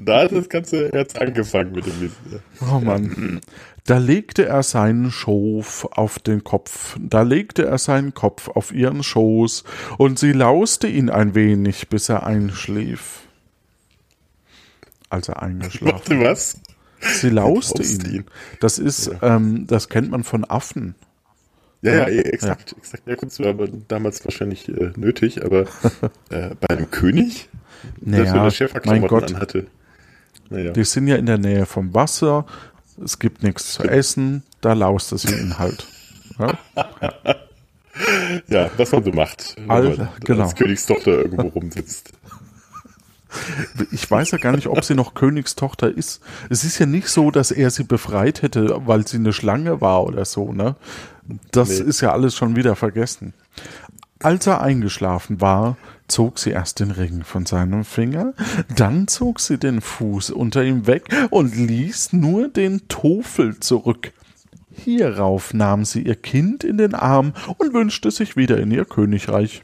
Da hat das ganze Herz angefangen mit dem Wind. Oh Mann. Da legte er seinen Schof auf den Kopf, da legte er seinen Kopf auf ihren Schoß, und sie lauste ihn ein wenig, bis er einschlief. Als er eingeschlafen. Warte, was? Sie lauste ihn. ihn. Das ist, ähm, das kennt man von Affen. Ja, ja, Ja. exakt, exakt. Ja, gut, das war aber damals wahrscheinlich äh, nötig, aber äh, bei einem König? Naja, Dass er mein Gott. anhatte. Naja. Die sind ja in der Nähe vom Wasser, es gibt nichts zu essen, da lauste sie ihn halt. Ja? Ja, was man so macht, wenn All- man genau. als Königstochter irgendwo rumsitzt. Ich weiß ja gar nicht, ob sie noch Königstochter ist. Es ist ja nicht so, dass er sie befreit hätte, weil sie eine Schlange war oder so, ne? Das Nee. ist ja alles schon wieder vergessen. Als er eingeschlafen war, zog sie erst den Ring von seinem Finger, dann zog sie den Fuß unter ihm weg und ließ nur den Tofel zurück. Hierauf nahm sie ihr Kind in den Arm und wünschte sich wieder in ihr Königreich.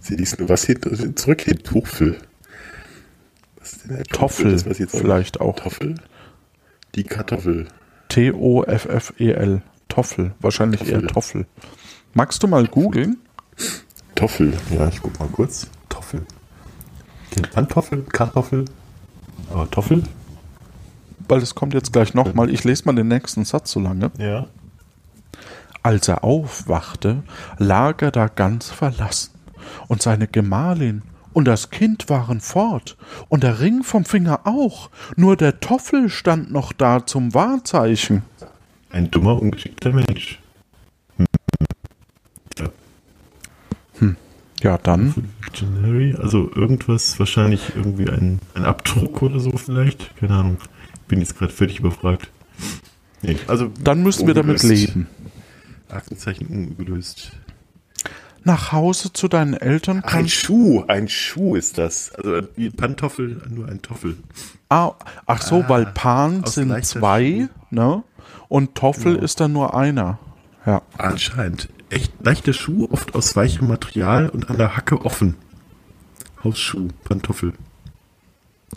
Sie ließ nur was hin, zurück hin, Tuchel. Was ist denn der Toffel Das jetzt auch vielleicht auch. Toffel? Die Kartoffel. T-O-F-F-E-L. Toffel. Wahrscheinlich Toffel. eher Toffel. Magst du mal googeln? Toffel. Ja, ich guck mal kurz. Toffel. Kennt man Toffel? Kartoffel? Aber Toffel? Weil es kommt jetzt gleich nochmal. Ich lese mal den nächsten Satz so lange. Ja. Als er aufwachte, lag er da ganz verlassen. Und seine Gemahlin und das Kind waren fort. Und der Ring vom Finger auch. Nur der Toffel stand noch da zum Wahrzeichen. Ein dummer, ungeschickter Mensch. Ja, dann. Also irgendwas, wahrscheinlich irgendwie ein, ein Abdruck oder so vielleicht. Keine Ahnung. Bin jetzt gerade völlig überfragt. Nee, also Dann müssen wir damit leben. Aktenzeichen ungelöst. Nach Hause zu deinen Eltern Ein kannst Schuh, ein Schuh ist das. Also wie Pantoffel, nur ein Toffel. Ah, ach so, weil Pan sind zwei, ne? Und Toffel ist dann nur einer. Ja. Anscheinend. Echt leichter Schuh, oft aus weichem Material und an der Hacke offen. Hausschuh, Pantoffel.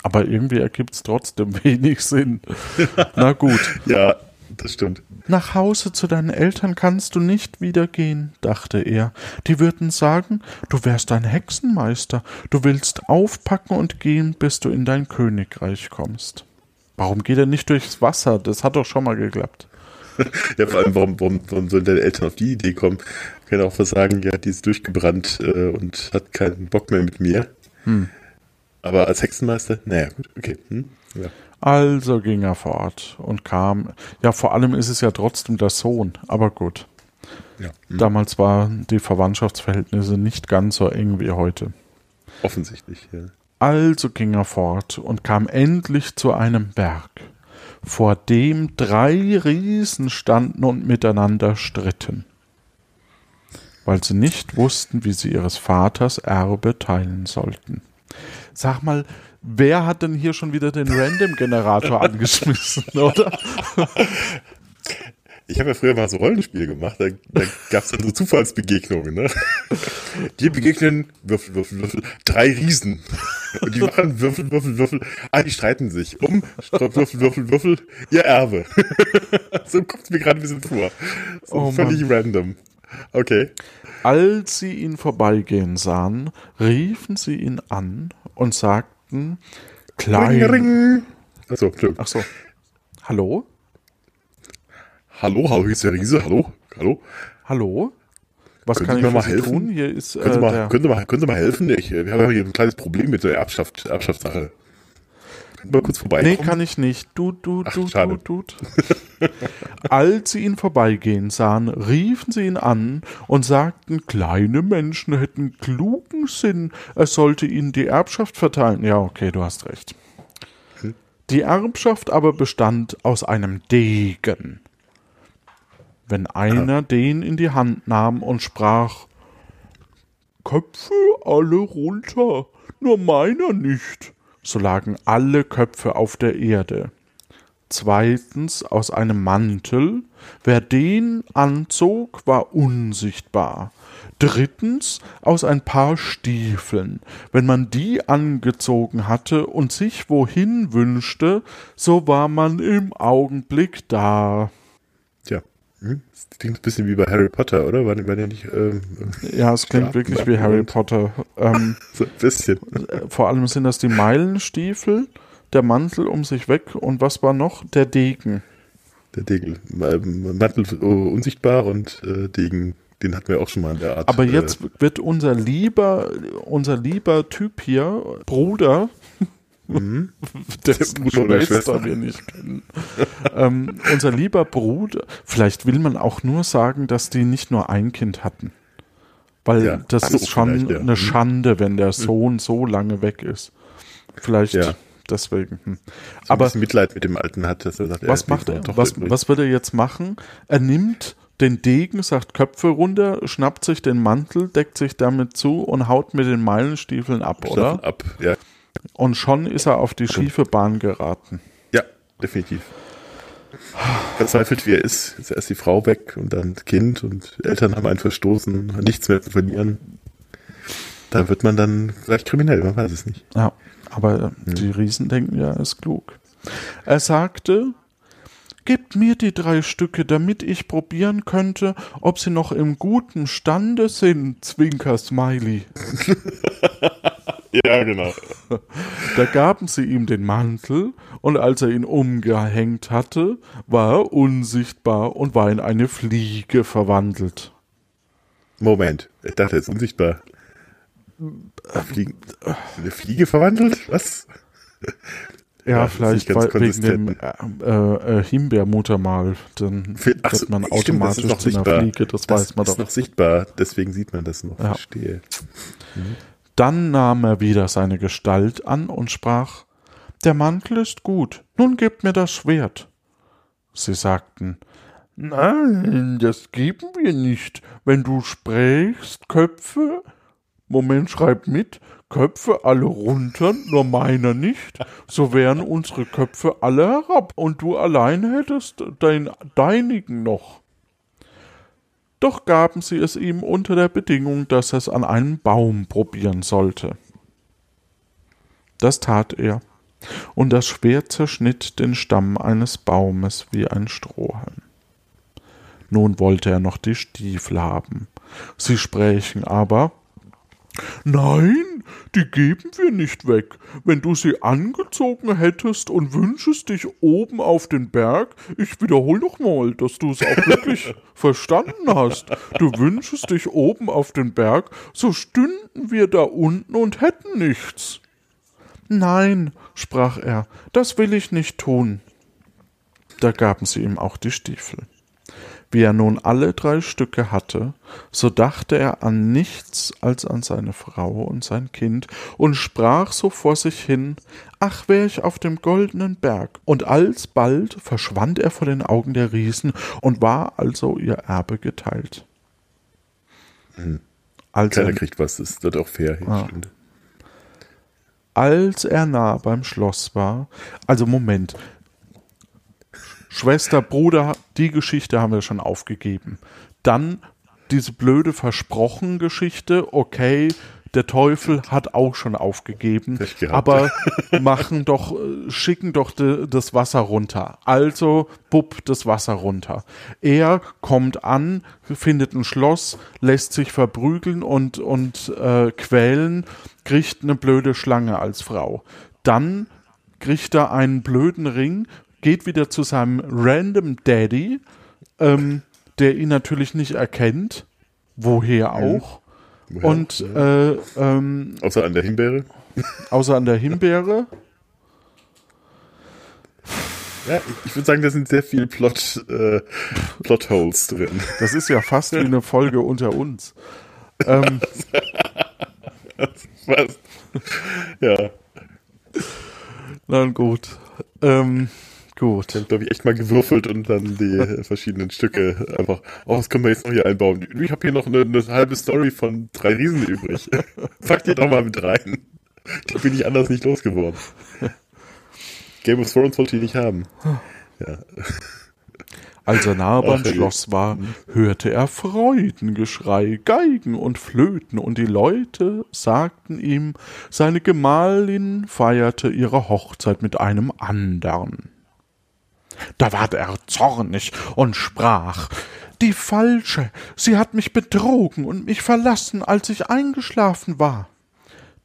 Aber irgendwie ergibt es trotzdem wenig Sinn. Na gut. Ja, das stimmt. Nach Hause zu deinen Eltern kannst du nicht wieder gehen, dachte er. Die würden sagen, du wärst ein Hexenmeister. Du willst aufpacken und gehen, bis du in dein Königreich kommst. Warum geht er nicht durchs Wasser? Das hat doch schon mal geklappt. Ja, vor allem, warum, warum, warum sollen deine Eltern auf die Idee kommen? Kann auch was sagen, ja, die ist durchgebrannt äh, und hat keinen Bock mehr mit mir. Aber als Hexenmeister, naja, gut, okay. Hm? Ja. Also ging er fort und kam. Ja, vor allem ist es ja trotzdem der Sohn, aber gut. Ja. Damals waren die Verwandtschaftsverhältnisse nicht ganz so eng wie heute. Offensichtlich, ja. Also ging er fort und kam endlich zu einem Berg, vor dem drei Riesen standen und miteinander stritten, weil sie nicht wussten, wie sie ihres Vaters Erbe teilen sollten. Sag mal, wer hat denn hier schon wieder den Random-Generator angeschmissen, oder? Ich habe ja früher mal so Rollenspiele gemacht, da, da gab es dann so Zufallsbegegnungen, ne? Dir begegnen Würfel, Würfel, Würfel, drei Riesen. Und die machen Würfel, Würfel, Würfel. Ah, die streiten sich um Würfel, Würfel, Würfel, ihr Erbe. so kommt es mir gerade ein bisschen vor. So Oh völlig random. Okay. Als sie ihn vorbeigehen sahen, riefen sie ihn an und sagten, Klein. Ring, ring. Achso. Ach so. Hallo? Hallo, hallo, hier ist der Riese, hallo, hallo. Hallo? Was Können kann ich mir mal helfen? tun? Hier ist Können äh, Sie, mal, Sie mal, können Sie mal helfen? Ich, wir haben hier ein kleines Problem mit der Erbschaft, Erbschaftssache. Können Sie mal kurz vorbeikommen? Nee, kann ich nicht. Du, du, Ach, du, schade. du, du. Als sie ihn vorbeigehen sahen, riefen sie ihn an und sagten, kleine Menschen hätten klugen Sinn, er sollte ihnen die Erbschaft verteilen. Ja, okay, du hast recht. Die Erbschaft aber bestand aus einem Degen. Wenn einer den in die Hand nahm und sprach, Köpfe alle runter, nur meiner nicht. So lagen alle Köpfe auf der Erde. Zweitens aus einem Mantel, wer den anzog, war unsichtbar. Drittens aus ein paar Stiefeln. Wenn man die angezogen hatte und sich wohin wünschte, so war man im Augenblick da. Hm? das klingt ein bisschen wie bei Harry Potter, oder? War, war der nicht. Ähm, Ja, es klingt wirklich wie Harry Potter. Ähm, so ein bisschen. vor allem sind das die Meilenstiefel, der Mantel um sich weg und was war noch? Der Degen. Der Degel. Ähm, Mantel äh, unsichtbar und äh, Degen, den hatten wir auch schon mal in der Art. Aber äh, jetzt wird unser lieber, unser lieber Typ hier, Bruder, dessen Bruder oder Schwester wir nicht kennen, ähm, unser lieber Bruder, vielleicht will man auch nur sagen, dass die nicht nur ein Kind hatten. Weil Ja. das ist schon ja. eine Mhm. Schande, wenn der Sohn so lange weg ist. Vielleicht Ja. deswegen. Hm. so ein Aber Mitleid mit dem Alten hat, dass er sagt, was er macht er? Was, was wird er jetzt machen? Er nimmt den Degen, sagt Köpfe runter, schnappt sich den Mantel, deckt sich damit zu und haut mit den Meilenstiefeln ab, oder? Staffel ab. Ja, Und schon ist er auf die schiefe Bahn geraten. ja, definitiv. Verzweifelt wie er ist, ist erst die Frau weg und dann das Kind und Eltern haben einen verstoßen, nichts mehr zu verlieren. Da wird man dann vielleicht kriminell, man weiß es nicht. Ja, aber die Riesen denken ja, er ist klug. Er sagte, Gebt mir die drei Stücke, damit ich probieren könnte, ob sie noch im guten Stande sind, Zwinker Smiley. Ja, genau. Da gaben sie ihm den Mantel, und als er ihn umgehängt hatte, war er unsichtbar und war in eine Fliege verwandelt. Moment, ich dachte jetzt unsichtbar. Fliegen, eine Fliege verwandelt? Was? Ja, Ja, ist vielleicht weil, wegen dem äh, äh, Himbeermuttermal. Dann Ach wird man ist automatisch noch zu einer sichtbar. Fliege, das, weiß man ist doch. noch sichtbar, deswegen sieht man das noch. Ja. Verstehe. Dann nahm er wieder seine Gestalt an und sprach Der Mantel ist gut, nun gebt mir das Schwert. Sie sagten Nein, das geben wir nicht. Wenn du sprächst, Köpfe. Moment, schreib mit. Köpfe alle runter, nur meiner nicht. So wären unsere Köpfe alle herab und du allein hättest dein, deinigen noch. Doch gaben sie es ihm unter der Bedingung, dass er es an einem Baum probieren sollte. Das tat er, und das Schwert zerschnitt den Stamm eines Baumes wie ein Strohhalm. Nun wollte er noch die Stiefel haben. Sie sprächen aber Nein, die geben wir nicht weg. Wenn du sie angezogen hättest und wünschest dich oben auf den Berg, ich wiederhole noch mal, dass du es auch wirklich verstanden hast. Du wünschest dich oben auf den Berg, so stünden wir da unten und hätten nichts. Nein, sprach er, das will ich nicht tun. Da gaben sie ihm auch die Stiefel. Wie er nun alle drei Stücke hatte, so dachte er an nichts als an seine Frau und sein Kind und sprach so vor sich hin, ach wär ich auf dem goldenen Berg. Und alsbald verschwand er vor den Augen der Riesen und war also ihr Erbe geteilt. Als Keiner er, kriegt was, das wird auch fair. Ah. als er nah beim Schloss war, also Moment, Schwester, Bruder, die Geschichte haben wir schon aufgegeben. Dann diese blöde Versprochen-Geschichte, okay, der Teufel hat auch schon aufgegeben, aber machen doch, äh, schicken doch de, das Wasser runter. Also, bupp, das Wasser runter. Er kommt an, findet ein Schloss, lässt sich verprügeln und, und äh, quälen, kriegt eine blöde Schlange als Frau. Dann kriegt er einen blöden Ring, geht wieder zu seinem Random Daddy, ähm, der ihn natürlich nicht erkennt, woher auch. Woher? Und äh, ähm, Außer an der Himbeere. außer an der Himbeere. Ja, ich, ich würde sagen, da sind sehr viele Plot, äh, Plotholes drin. Das ist ja fast wie eine Folge unter uns. Ähm, Was? Ja, na gut. Ähm, gut. ich habe, glaube ich, echt mal gewürfelt und dann die verschiedenen Stücke einfach, oh, was können wir jetzt noch hier einbauen? Ich habe hier noch eine, eine halbe Story von drei Riesen übrig. Pack die doch mal mit rein. Die bin ich anders nicht losgeworden. Game of Thrones wollte ich nicht haben. Ja. Als er nahe beim Ach. Schloss war, hörte er Freudengeschrei, Geigen und Flöten, und die Leute sagten ihm, seine Gemahlin feierte ihre Hochzeit mit einem andern. Da ward er zornig und sprach, die Falsche, sie hat mich betrogen und mich verlassen, als ich eingeschlafen war.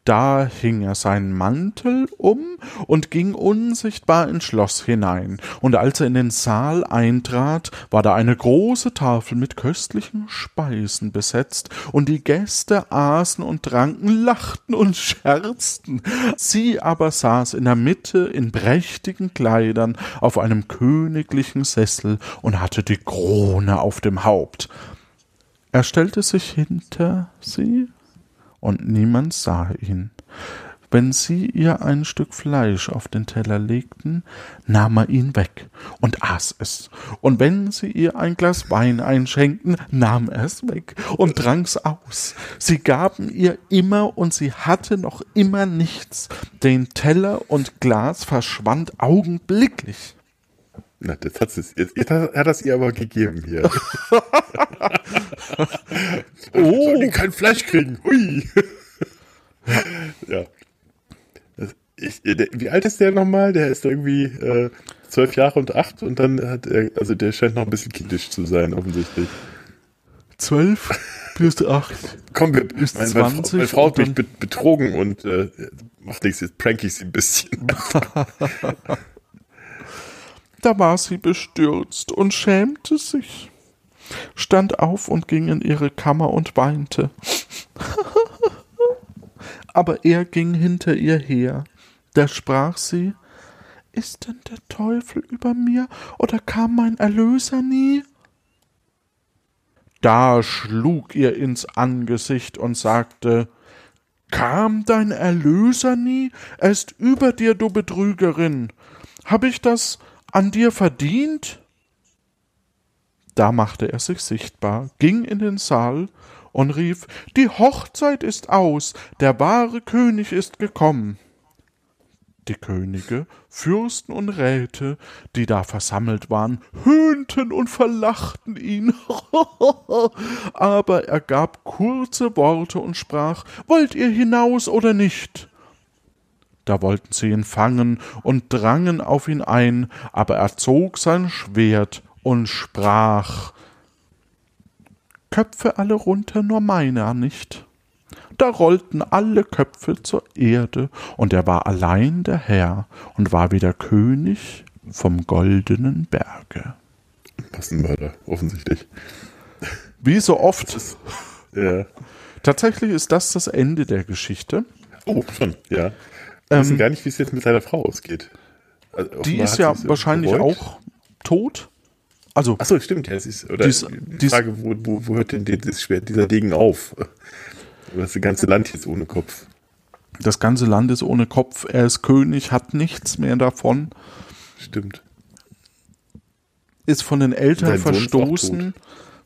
Da hing er seinen Mantel um und ging unsichtbar ins Schloss hinein, und als er in den Saal eintrat, war da eine große Tafel mit köstlichen Speisen besetzt, und die Gäste aßen und tranken, lachten und scherzten. Sie aber saß in der Mitte in prächtigen Kleidern auf einem königlichen Sessel und hatte die Krone auf dem Haupt. Er stellte sich hinter sie und niemand sah ihn. Wenn sie ihr ein Stück Fleisch auf den Teller legten, nahm er ihn weg und aß es. Und wenn sie ihr ein Glas Wein einschenkten, nahm er es weg und trank's aus. Sie gaben ihr immer und sie hatte noch immer nichts. Den Teller und Glas verschwand augenblicklich. Na, das hat es, jetzt, jetzt hat das ihr aber gegeben hier. Oh. Die kein Fleisch kriegen? Hui. ja. Ich, der, wie alt ist der nochmal? Der ist irgendwie äh, zwölf Jahre und acht und dann hat er, also der scheint noch ein bisschen kindisch zu sein, offensichtlich. Zwölf plus acht. Komm, wir, Ist meine, meine, 20 Frau, meine Frau hat mich betrogen und äh, macht nichts, jetzt prank ich sie ein bisschen. Da war sie bestürzt und schämte sich, stand auf und ging in ihre Kammer und weinte. Aber er ging hinter ihr her. Da sprach sie, Ist denn der Teufel über mir oder kam mein Erlöser nie? Da schlug ihr ins Angesicht und sagte, Kam dein Erlöser nie? Er ist über dir, du Betrügerin. Hab ich das an dir verdient? Da machte er sich sichtbar, ging in den Saal und rief, Die Hochzeit ist aus, der wahre König ist gekommen. Die Könige, Fürsten und Räte, die da versammelt waren, höhnten und verlachten ihn. Aber er gab kurze Worte und sprach, Wollt ihr hinaus oder nicht? Da wollten sie ihn fangen und drangen auf ihn ein, aber er zog sein Schwert und sprach, Köpfe alle runter, nur meiner nicht. Da rollten alle Köpfe zur Erde, und er war allein der Herr und war wieder König vom goldenen Berge. Was ein Mörder, offensichtlich. Wie so oft, Ja. tatsächlich ist das das Ende der Geschichte. Oh, schon, ja. Wir wissen gar nicht, wie es jetzt mit seiner Frau ausgeht. Also, Ähm, Die ist ja wahrscheinlich bereut. auch tot. Also, Achso, stimmt, ja, es ist, oder Die ist- die, Frage, wo, wo, wo hört denn dieser Degen auf? Das ganze Land jetzt ohne Kopf. das ganze Land ist ohne Kopf, er ist König, hat nichts mehr davon, Stimmt. ist von den Eltern verstoßen.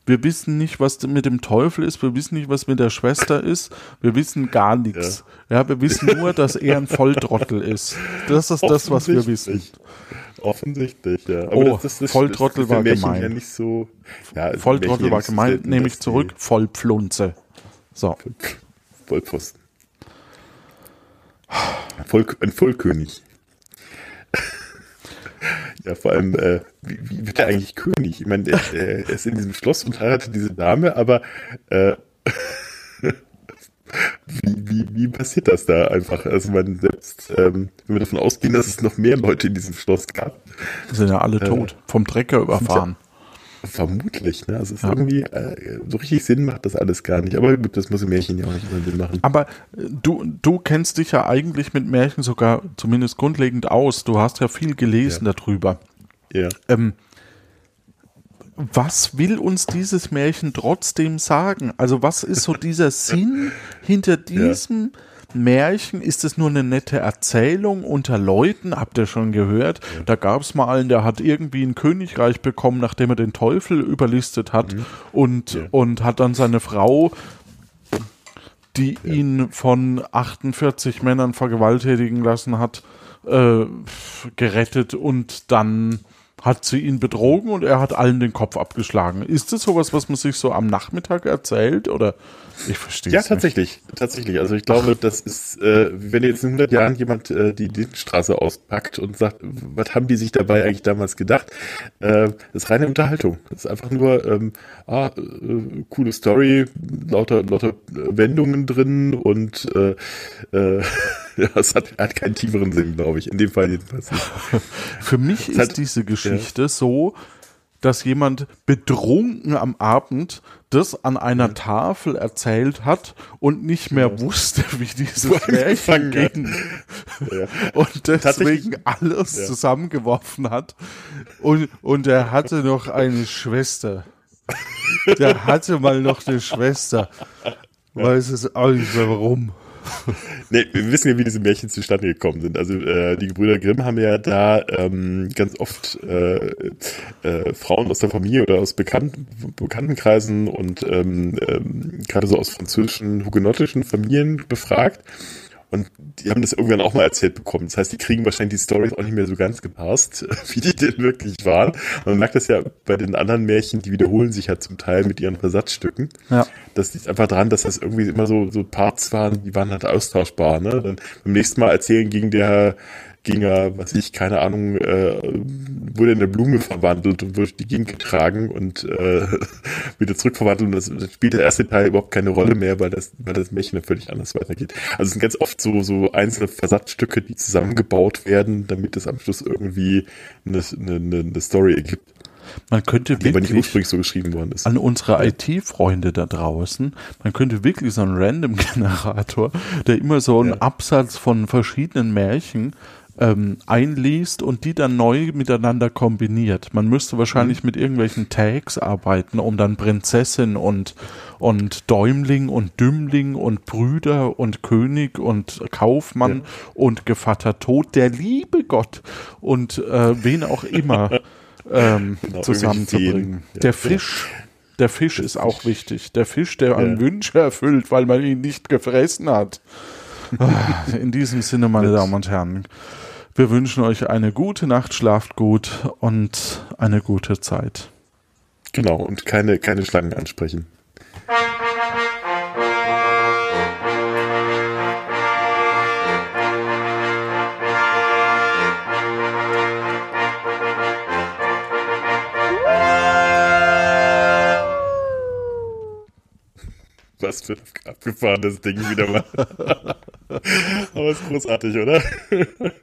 Wir wissen nicht, was mit dem Teufel ist, wir wissen nicht, was mit der Schwester ist, wir wissen gar nichts. Ja, wir wissen nur, dass er ein Volltrottel ist. Das ist das, was wir wissen. Offensichtlich, ja. Oh, Volltrottel für war Märchen gemein. Ja nicht so, ja, also Volltrottel war selten, nehme ich zurück, Vollpflunze. So, Vollpfosten. Voll, ein Vollkönig. Ja, vor allem, äh, wie, wie wird er eigentlich König? Ich meine, der, der ist in diesem Schloss und heiratet diese Dame, aber äh, wie, wie, wie passiert das da einfach? Also man selbst, ähm, wenn wir davon ausgehen, dass es noch mehr Leute in diesem Schloss gab, sind ja alle tot, vom Trecker überfahren. Vermutlich, ne? Also es ist irgendwie, äh, so richtig Sinn macht das alles gar nicht. Aber gut, das muss im Märchen ja auch nicht immer Sinn machen. Aber äh, du, du kennst dich ja eigentlich mit Märchen sogar zumindest grundlegend aus. Du hast ja viel gelesen darüber. Ja. Ähm, was will uns dieses Märchen trotzdem sagen? Also was ist so dieser Sinn hinter diesem Märchen? Ist es nur eine nette Erzählung unter Leuten? Habt ihr schon gehört? Da gab es mal einen, der hat irgendwie ein Königreich bekommen, nachdem er den Teufel überlistet hat und, und hat dann seine Frau die ihn von 48 Männern vergewaltigen lassen hat, äh, gerettet und dann hat sie ihn betrogen und er hat allen den Kopf abgeschlagen. Ist das sowas, was man sich so am Nachmittag erzählt oder ich verstehe Ja, tatsächlich, nicht. tatsächlich. Also ich glaube, das ist, äh, wenn jetzt in 100 Jahren jemand äh, die Lindenstraße auspackt und sagt, was haben die sich dabei eigentlich damals gedacht? Äh, das ist reine Unterhaltung. Das ist einfach nur, ähm, ah, äh, coole Story, lauter, lauter Wendungen drin und äh, äh, ja, es hat, hat keinen tieferen Sinn, glaube ich. In dem Fall jedenfalls nicht. Für mich ist hat, diese Geschichte ja. so, dass jemand betrunken am Abend das an einer ja. Tafel erzählt hat und nicht mehr ja. wusste, wie dieses Märchen ging. Ja. Und deswegen alles zusammengeworfen hat. Und, und er hatte noch eine Schwester. Der hatte mal noch eine Schwester. Weiß es auch nicht mehr warum nee, wir wissen ja, wie diese Märchen zustande gekommen sind. Also äh, die Gebrüder Grimm haben ja da ähm, ganz oft äh, äh, Frauen aus der Familie oder aus Bekannten, Bekanntenkreisen und ähm, ähm, gerade so aus französischen, hugenottischen Familien befragt. Und die haben das irgendwann auch mal erzählt bekommen. Das heißt, die kriegen wahrscheinlich die Stories auch nicht mehr so ganz gepasst, wie die denn wirklich waren. Und man merkt das ja bei den anderen Märchen, die wiederholen sich ja zum Teil mit ihren Versatzstücken. Ja. Das liegt einfach daran, dass das irgendwie immer so, so Parts waren, die waren halt austauschbar. Ne? Dann beim nächsten Mal erzählen ging der ging er, was ich, keine Ahnung, äh, wurde in eine Blume verwandelt und wurde die Gegend getragen und äh, wieder zurückverwandelt und das, das spielt der erste Teil überhaupt keine Rolle mehr, weil das, weil das Märchen völlig anders weitergeht. Also es sind ganz oft so, so einzelne Versatzstücke, die zusammengebaut werden, damit es am Schluss irgendwie eine, eine, eine Story ergibt. Man könnte die wirklich, nicht ursprünglich so geschrieben worden ist. An unsere IT-Freunde da draußen, man könnte wirklich so einen Random-Generator, der immer so einen ja. Absatz von verschiedenen Märchen ähm, einliest und die dann neu miteinander kombiniert. Man müsste wahrscheinlich mhm. mit irgendwelchen Tags arbeiten, um dann Prinzessin und, und Däumling und Dümmling und Brüder und König und Kaufmann ja. und Gevatter Tod, der liebe Gott und äh, wen auch immer ähm, genau, zusammenzubringen. Ja. Der Fisch. Der Fisch ist auch wichtig. Der Fisch, der einen Wunsch erfüllt, weil man ihn nicht gefressen hat. Ah, in diesem Sinne, meine Damen und Herren, wir wünschen euch eine gute Nacht, schlaft gut und eine gute Zeit. Genau, und keine, keine Schlangen ansprechen. Was für ein abgefahrenes Ding wieder mal. Aber ist großartig, oder?